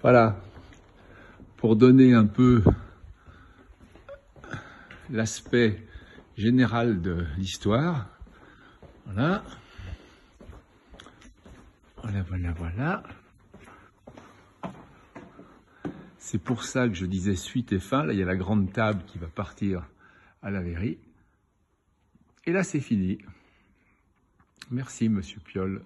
Voilà, pour donner un peu l'aspect général de l'histoire. Voilà. Voilà, voilà, voilà. C'est pour ça que je disais suite et fin. Là, il y a la grande table qui va partir à la mairie. Et là, c'est fini. Merci, monsieur Piolle.